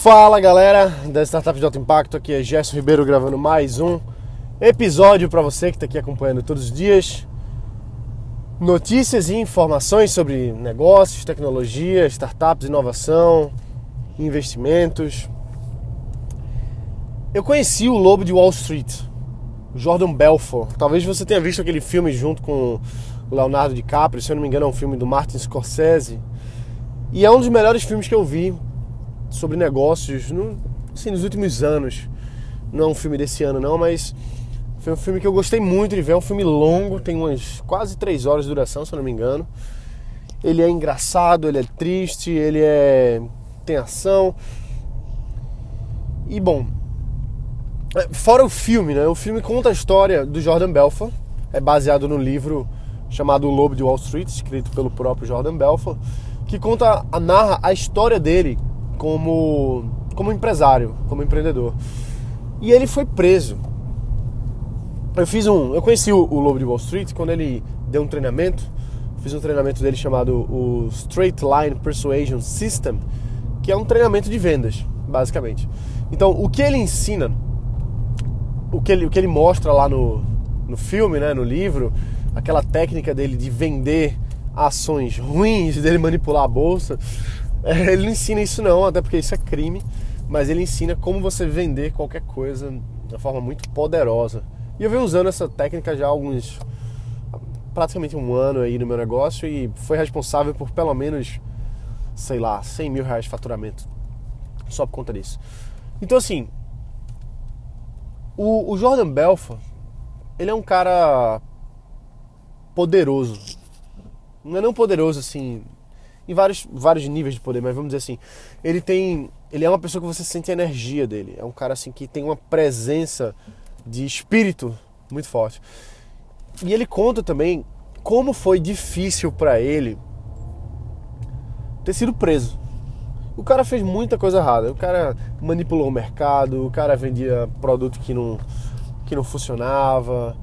Fala galera da Startup de Alto Impacto, aqui é Gerson Ribeiro gravando mais um episódio para você que está aqui acompanhando todos os dias. Notícias e informações sobre negócios, tecnologia, startups, inovação, investimentos. Eu conheci o Lobo de Wall Street, Jordan Belfort. Talvez você tenha visto aquele filme junto com o Leonardo DiCaprio, se eu não me engano é um filme do Martin Scorsese. E é um dos melhores filmes que eu vi sobre negócios no, assim, nos últimos anos. Não é um filme desse ano não, mas foi um filme que eu gostei muito de ver. É um filme longo, tem umas quase três horas de duração, se eu não me engano. Ele é engraçado, ele é triste, ele é tem ação. E bom, é, fora o filme, né? O filme conta a história do Jordan Belfort. É baseado no livro chamado O Lobo de Wall Street, escrito pelo próprio Jordan Belfort, que conta, narra a história dele como, como empresário, como empreendedor. E ele foi preso. Eu fiz um. Eu conheci o, o Lobo de Wall Street quando ele deu um treinamento. Fiz um treinamento dele chamado o Straight Line Persuasion System, que é um treinamento de vendas, basicamente. Então, o que ele ensina, o que ele, o que ele mostra lá no, no filme, né, no livro, aquela técnica dele de vender ações ruins, dele manipular a bolsa, ele não ensina isso não, até porque isso é crime, mas ele ensina como você vender qualquer coisa de uma forma muito poderosa. E eu venho usando essa técnica já há alguns praticamente um ano aí no meu negócio e foi responsável por pelo menos, sei lá, 100 mil reais de faturamento só por conta disso. Então assim, o, o Jordan Belfort, ele é um cara poderoso. Não é não poderoso assim em vários, vários níveis de poder, mas vamos dizer assim, ele tem, ele é uma pessoa que você sente a energia dele, é um cara assim que tem uma presença de espírito muito forte. E ele conta também como foi difícil para ele ter sido preso. O cara fez muita coisa errada. O cara manipulou o mercado, o cara vendia produto que não, que não funcionava,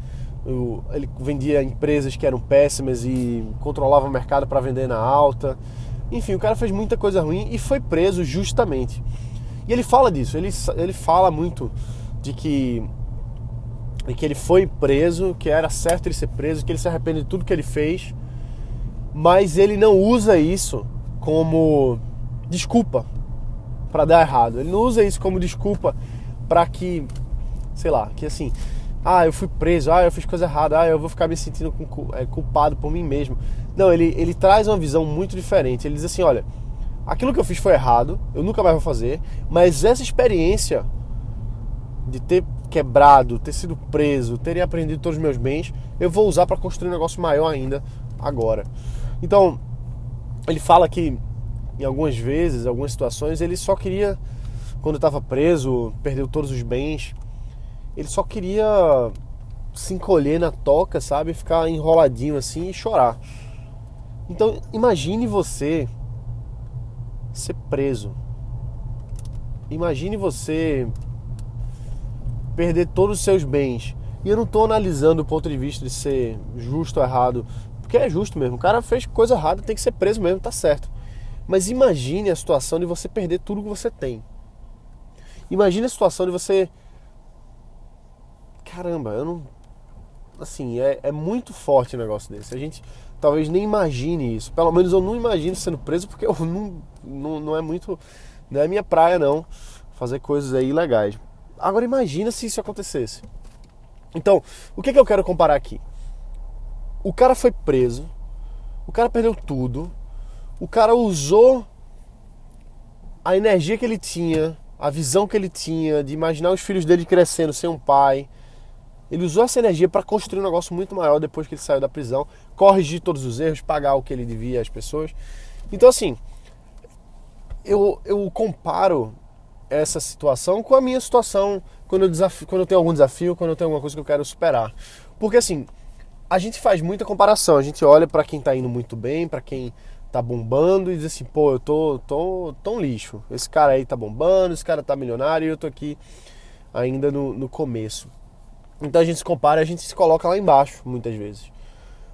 ele vendia empresas que eram péssimas e controlava o mercado para vender na alta. Enfim, o cara fez muita coisa ruim e foi preso justamente. E ele fala disso, ele, ele fala muito de que, de que ele foi preso, que era certo ele ser preso, que ele se arrepende de tudo que ele fez, mas ele não usa isso como desculpa para dar errado. Ele não usa isso como desculpa para que, sei lá, que assim, ah, eu fui preso, ah, eu fiz coisa errada, ah, eu vou ficar me sentindo é, culpado por mim mesmo. Não, ele, ele traz uma visão muito diferente. Ele diz assim: olha, aquilo que eu fiz foi errado, eu nunca mais vou fazer, mas essa experiência de ter quebrado, ter sido preso, ter aprendido todos os meus bens, eu vou usar para construir um negócio maior ainda agora. Então, ele fala que em algumas vezes, algumas situações, ele só queria, quando estava preso, perdeu todos os bens, ele só queria se encolher na toca, sabe? Ficar enroladinho assim e chorar. Então, imagine você ser preso. Imagine você perder todos os seus bens. E eu não estou analisando o ponto de vista de ser justo ou errado, porque é justo mesmo. O cara fez coisa errada, tem que ser preso mesmo, tá certo. Mas imagine a situação de você perder tudo que você tem. Imagine a situação de você caramba, eu não. Assim, é, é muito forte o negócio desse. A gente talvez nem imagine isso. Pelo menos eu não imagino sendo preso porque eu não, não, não é muito. Não é minha praia, não. Fazer coisas aí ilegais. Agora imagina se isso acontecesse. Então, o que, que eu quero comparar aqui? O cara foi preso, o cara perdeu tudo, o cara usou a energia que ele tinha, a visão que ele tinha de imaginar os filhos dele crescendo sem um pai, ele usou essa energia para construir um negócio muito maior depois que ele saiu da prisão, corrigir todos os erros, pagar o que ele devia às pessoas. Então, assim, eu, eu comparo essa situação com a minha situação quando eu, desafio, quando eu tenho algum desafio, quando eu tenho alguma coisa que eu quero superar. Porque, assim, a gente faz muita comparação. A gente olha para quem está indo muito bem, para quem tá bombando e diz assim, pô, eu tô, tô, um lixo. Esse cara aí tá bombando, esse cara tá milionário e eu tô aqui ainda no, no começo. Então a gente se compara, a gente se coloca lá embaixo, muitas vezes.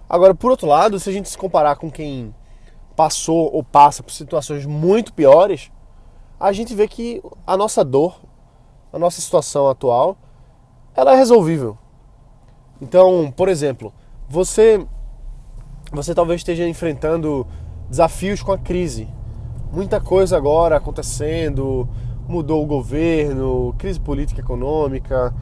Agora, por outro lado, se a gente se comparar com quem passou ou passa por situações muito piores, a gente vê que a nossa dor, a nossa situação atual, ela é resolvível. Então, por exemplo, você você talvez esteja enfrentando desafios com a crise. Muita coisa agora acontecendo, mudou o governo, crise política econômica.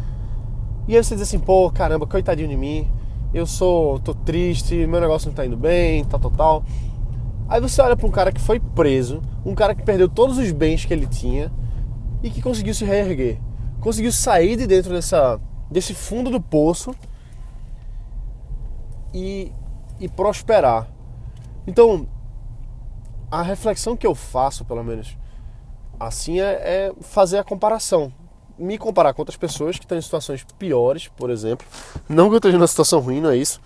E aí você diz assim, pô, caramba, coitadinho de mim, eu sou, tô triste, meu negócio não tá indo bem, tal, tal, tal. Aí você olha para um cara que foi preso, um cara que perdeu todos os bens que ele tinha e que conseguiu se reerguer, conseguiu sair de dentro dessa, desse fundo do poço e, e prosperar. Então, a reflexão que eu faço, pelo menos assim, é, é fazer a comparação. Me comparar com outras pessoas que estão em situações piores, por exemplo. Não que eu esteja numa situação ruim, não é isso.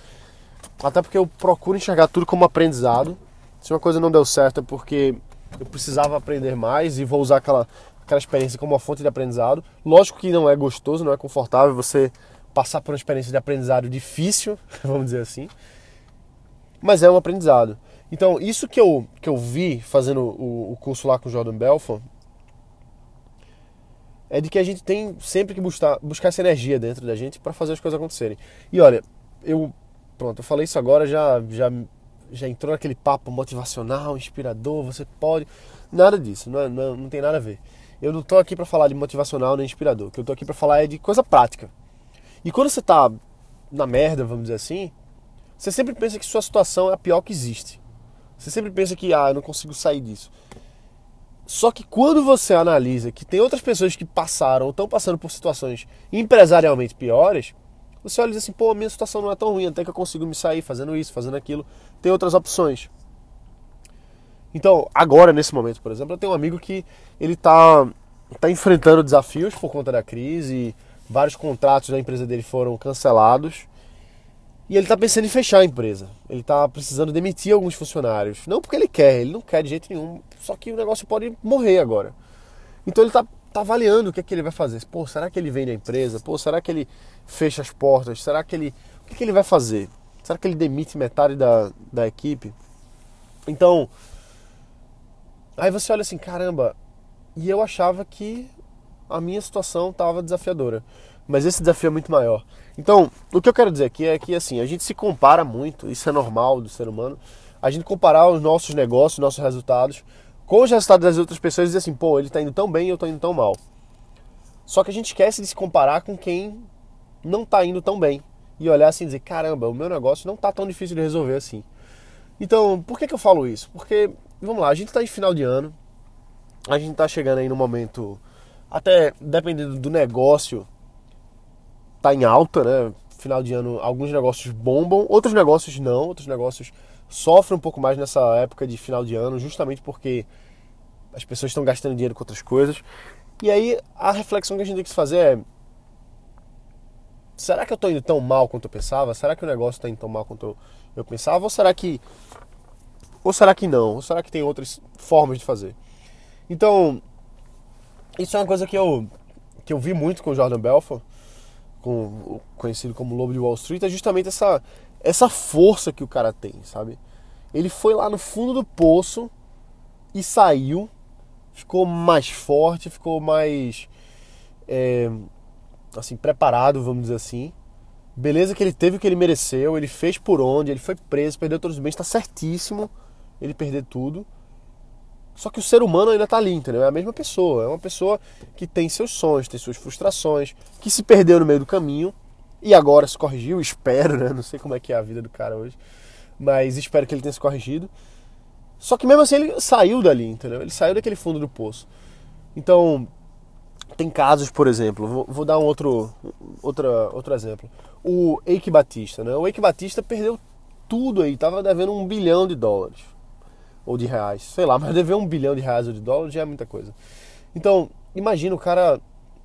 Até porque eu procuro enxergar tudo como aprendizado. Se uma coisa não deu certo é porque eu precisava aprender mais e vou usar aquela, aquela experiência como uma fonte de aprendizado. Lógico que não é gostoso, não é confortável você passar por uma experiência de aprendizado difícil, vamos dizer assim. Mas é um aprendizado. Então, isso que eu, que eu vi fazendo o, o curso lá com o Jordan Belfort é de que a gente tem sempre que buscar, buscar essa energia dentro da gente para fazer as coisas acontecerem. E olha, eu pronto, eu falei isso agora, já já já entrou naquele papo motivacional, inspirador, você pode, nada disso, não, é, não, não tem nada a ver. Eu não tô aqui para falar de motivacional nem inspirador, o que eu tô aqui para falar é de coisa prática. E quando você tá na merda, vamos dizer assim, você sempre pensa que sua situação é a pior que existe. Você sempre pensa que, ah, eu não consigo sair disso. Só que quando você analisa que tem outras pessoas que passaram ou estão passando por situações empresarialmente piores, você olha e diz assim, pô, a minha situação não é tão ruim, até que eu consigo me sair fazendo isso, fazendo aquilo. Tem outras opções. Então, agora, nesse momento, por exemplo, eu tenho um amigo que ele está tá enfrentando desafios por conta da crise, vários contratos da empresa dele foram cancelados. E ele está pensando em fechar a empresa. Ele está precisando demitir alguns funcionários. Não porque ele quer, ele não quer de jeito nenhum. Só que o negócio pode morrer agora. Então ele está tá avaliando o que é que ele vai fazer. Pô, será que ele vende a empresa? Pô, será que ele fecha as portas? Será que ele. O que, que ele vai fazer? Será que ele demite metade da, da equipe? Então. Aí você olha assim, caramba. E eu achava que a minha situação estava desafiadora. Mas esse desafio é muito maior. Então, o que eu quero dizer aqui é que assim, a gente se compara muito, isso é normal do ser humano. A gente comparar os nossos negócios, nossos resultados com os resultados das outras pessoas e dizer assim, pô, ele está indo tão bem e eu estou indo tão mal. Só que a gente esquece de se comparar com quem não está indo tão bem. E olhar assim e dizer, caramba, o meu negócio não está tão difícil de resolver assim. Então, por que, que eu falo isso? Porque, vamos lá, a gente está em final de ano, a gente está chegando aí no momento, até dependendo do negócio, tá em alta, né? Final de ano, alguns negócios bombam, outros negócios não, outros negócios sofrem um pouco mais nessa época de final de ano, justamente porque as pessoas estão gastando dinheiro com outras coisas. E aí a reflexão que a gente tem que fazer é: será que eu estou indo tão mal quanto eu pensava? Será que o negócio está indo tão mal quanto eu, pensava? Ou será que ou será que não? Ou será que tem outras formas de fazer? Então, isso é uma coisa que eu que eu vi muito com o Jordan Belfort com, conhecido como Lobo de Wall Street, é justamente essa, essa força que o cara tem, sabe? Ele foi lá no fundo do poço e saiu, ficou mais forte, ficou mais é, assim preparado, vamos dizer assim. Beleza que ele teve o que ele mereceu, ele fez por onde, ele foi preso, perdeu todos os bens, está certíssimo ele perder tudo. Só que o ser humano ainda está ali, entendeu? É a mesma pessoa. É uma pessoa que tem seus sonhos, tem suas frustrações, que se perdeu no meio do caminho e agora se corrigiu, espero, né? Não sei como é que é a vida do cara hoje, mas espero que ele tenha se corrigido. Só que mesmo assim ele saiu dali, entendeu? Ele saiu daquele fundo do poço. Então, tem casos, por exemplo, vou, vou dar um outro, outra, outro exemplo. O Eike Batista, né? O Eike Batista perdeu tudo aí, tava devendo um bilhão de dólares ou de reais, sei lá, mas dever um bilhão de reais ou de dólares já é muita coisa. Então, imagina o cara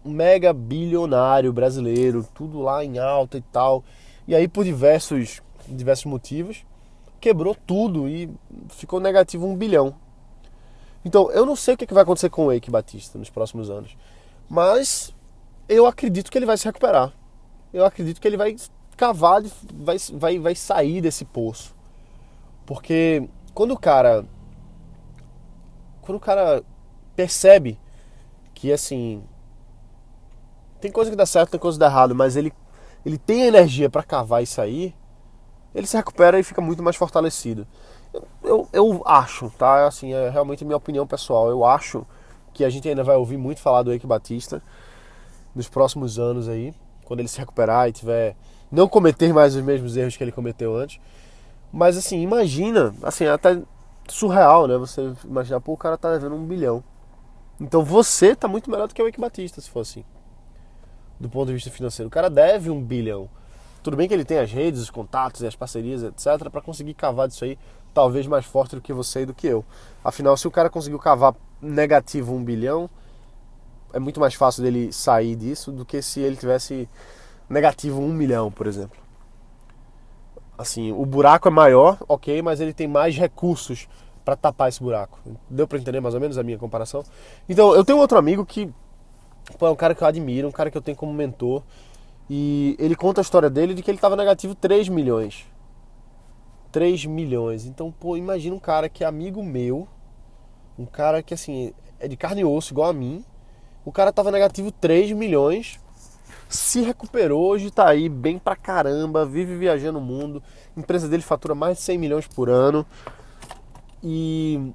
mega bilionário brasileiro, tudo lá em alta e tal, e aí por diversos, diversos motivos, quebrou tudo e ficou negativo um bilhão. Então, eu não sei o que vai acontecer com o Eike Batista nos próximos anos, mas eu acredito que ele vai se recuperar. Eu acredito que ele vai cavar, vai, vai, vai sair desse poço. Porque quando o cara. Quando o cara percebe que assim tem coisa que dá certo, tem coisa que dá errado, mas ele ele tem energia para cavar isso aí, ele se recupera e fica muito mais fortalecido. Eu, eu, eu, acho, tá? Assim, é realmente minha opinião pessoal. Eu acho que a gente ainda vai ouvir muito falar do Eike Batista nos próximos anos aí, quando ele se recuperar e tiver não cometer mais os mesmos erros que ele cometeu antes. Mas assim, imagina, assim, é até surreal, né? Você imaginar, pô, o cara tá devendo um bilhão. Então você tá muito melhor do que o Eike Batista, se for assim. Do ponto de vista financeiro. O cara deve um bilhão. Tudo bem que ele tem as redes, os contatos e as parcerias, etc, para conseguir cavar disso aí, talvez mais forte do que você e do que eu. Afinal, se o cara conseguiu cavar negativo um bilhão, é muito mais fácil dele sair disso do que se ele tivesse negativo um milhão, por exemplo. Assim, o buraco é maior, ok, mas ele tem mais recursos para tapar esse buraco. Deu para entender mais ou menos a minha comparação? Então, eu tenho outro amigo que pô, é um cara que eu admiro, um cara que eu tenho como mentor. E ele conta a história dele de que ele estava negativo 3 milhões. 3 milhões. Então, pô, imagina um cara que é amigo meu, um cara que assim, é de carne e osso igual a mim. O cara tava negativo 3 milhões, se recuperou, hoje tá aí bem pra caramba, vive viajando o mundo. A empresa dele fatura mais de 100 milhões por ano. E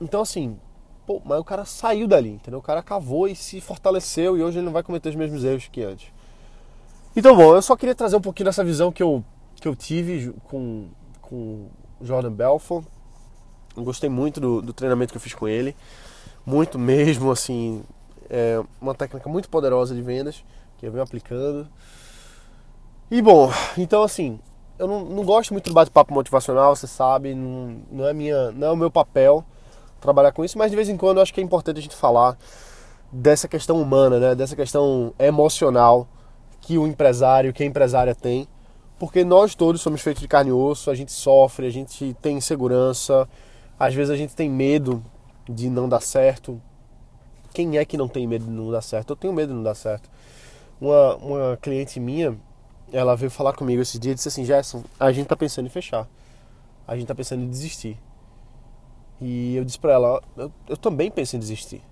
então assim, pô, mas o cara saiu dali, entendeu? O cara cavou e se fortaleceu e hoje ele não vai cometer os mesmos erros que antes. Então, bom, eu só queria trazer um pouquinho dessa visão que eu, que eu tive com, com Jordan Belfort. Eu gostei muito do, do treinamento que eu fiz com ele. Muito mesmo, assim. É uma técnica muito poderosa de vendas que eu venho aplicando. E bom, então assim, eu não, não gosto muito do bate-papo motivacional, você sabe, não, não, é minha, não é o meu papel trabalhar com isso, mas de vez em quando eu acho que é importante a gente falar dessa questão humana, né? dessa questão emocional que o empresário, que a empresária tem, porque nós todos somos feitos de carne e osso, a gente sofre, a gente tem insegurança, às vezes a gente tem medo de não dar certo. Quem é que não tem medo de não dar certo? Eu tenho medo de não dar certo. Uma, uma cliente minha, ela veio falar comigo esse dia e disse assim: Gerson, a gente tá pensando em fechar, a gente tá pensando em desistir. E eu disse para ela: eu, eu também penso em desistir.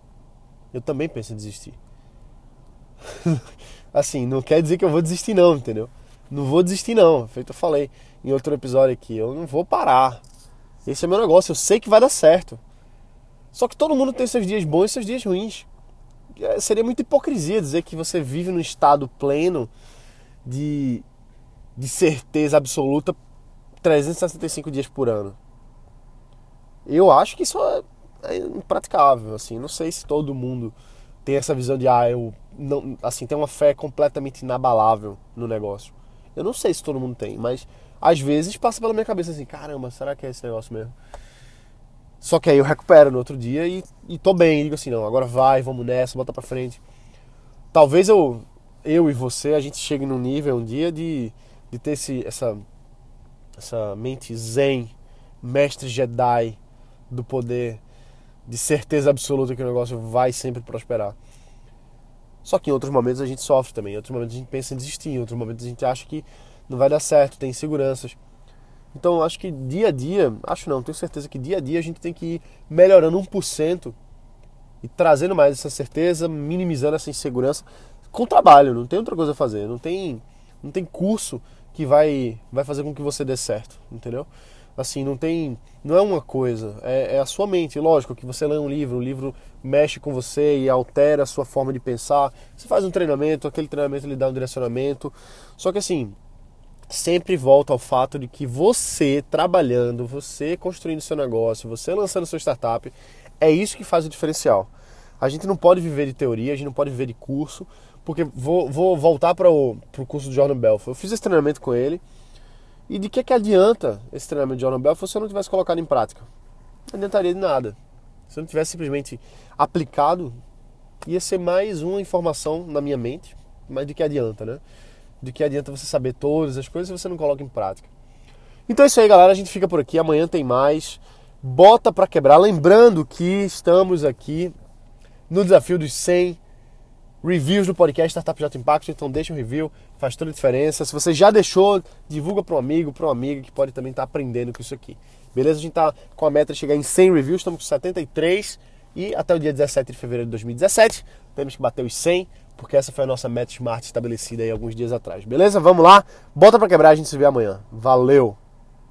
Eu também penso em desistir. assim, não quer dizer que eu vou desistir não, entendeu? Não vou desistir não, feito eu falei em outro episódio aqui, eu não vou parar. Esse é meu negócio, eu sei que vai dar certo. Só que todo mundo tem seus dias bons e seus dias ruins. É, seria muita hipocrisia dizer que você vive num estado pleno de, de certeza absoluta 365 dias por ano. Eu acho que isso é, é impraticável, assim, não sei se todo mundo tem essa visão de ah, eu não, assim, tem uma fé completamente inabalável no negócio. Eu não sei se todo mundo tem, mas às vezes passa pela minha cabeça assim, caramba, será que é esse negócio mesmo? Só que aí eu recupero no outro dia e, e tô bem, digo assim, não, agora vai, vamos nessa, bota pra frente. Talvez eu, eu e você, a gente chegue num nível um dia de, de ter esse, essa, essa mente zen, mestre Jedi do poder, de certeza absoluta que o negócio vai sempre prosperar. Só que em outros momentos a gente sofre também, em outros momentos a gente pensa em desistir, em outros momentos a gente acha que não vai dar certo, tem inseguranças. Então acho que dia a dia, acho não, tenho certeza que dia a dia a gente tem que ir melhorando 1% e trazendo mais essa certeza, minimizando essa insegurança com trabalho, não tem outra coisa a fazer, não tem, não tem curso que vai, vai fazer com que você dê certo, entendeu? Assim, não tem. Não é uma coisa, é, é, a sua mente. Lógico que você lê um livro, o livro mexe com você e altera a sua forma de pensar. Você faz um treinamento, aquele treinamento lhe dá um direcionamento. Só que assim, sempre volta ao fato de que você trabalhando, você construindo seu negócio, você lançando sua startup, é isso que faz o diferencial. A gente não pode viver de teoria, a gente não pode viver de curso, porque vou, vou voltar para o curso do Jordan Belfort. Eu fiz esse treinamento com ele e de que, que adianta esse treinamento de Jordan Belfort se eu não tivesse colocado em prática? Não adiantaria de nada. Se eu não tivesse simplesmente aplicado, ia ser mais uma informação na minha mente, mas de que adianta, né? De que adianta você saber todas as coisas se você não coloca em prática. Então é isso aí, galera. A gente fica por aqui. Amanhã tem mais. Bota para quebrar. Lembrando que estamos aqui no desafio dos 100 reviews do podcast Startup J Impact, então deixa um review, faz toda a diferença. Se você já deixou, divulga para um amigo, para uma amiga que pode também estar tá aprendendo com isso aqui. Beleza? A gente está com a meta de chegar em 100 reviews, estamos com 73 E até o dia 17 de fevereiro de 2017, temos que bater os 100, porque essa foi a nossa meta smart estabelecida aí alguns dias atrás. Beleza? Vamos lá. Bota para quebrar, a gente se vê amanhã. Valeu!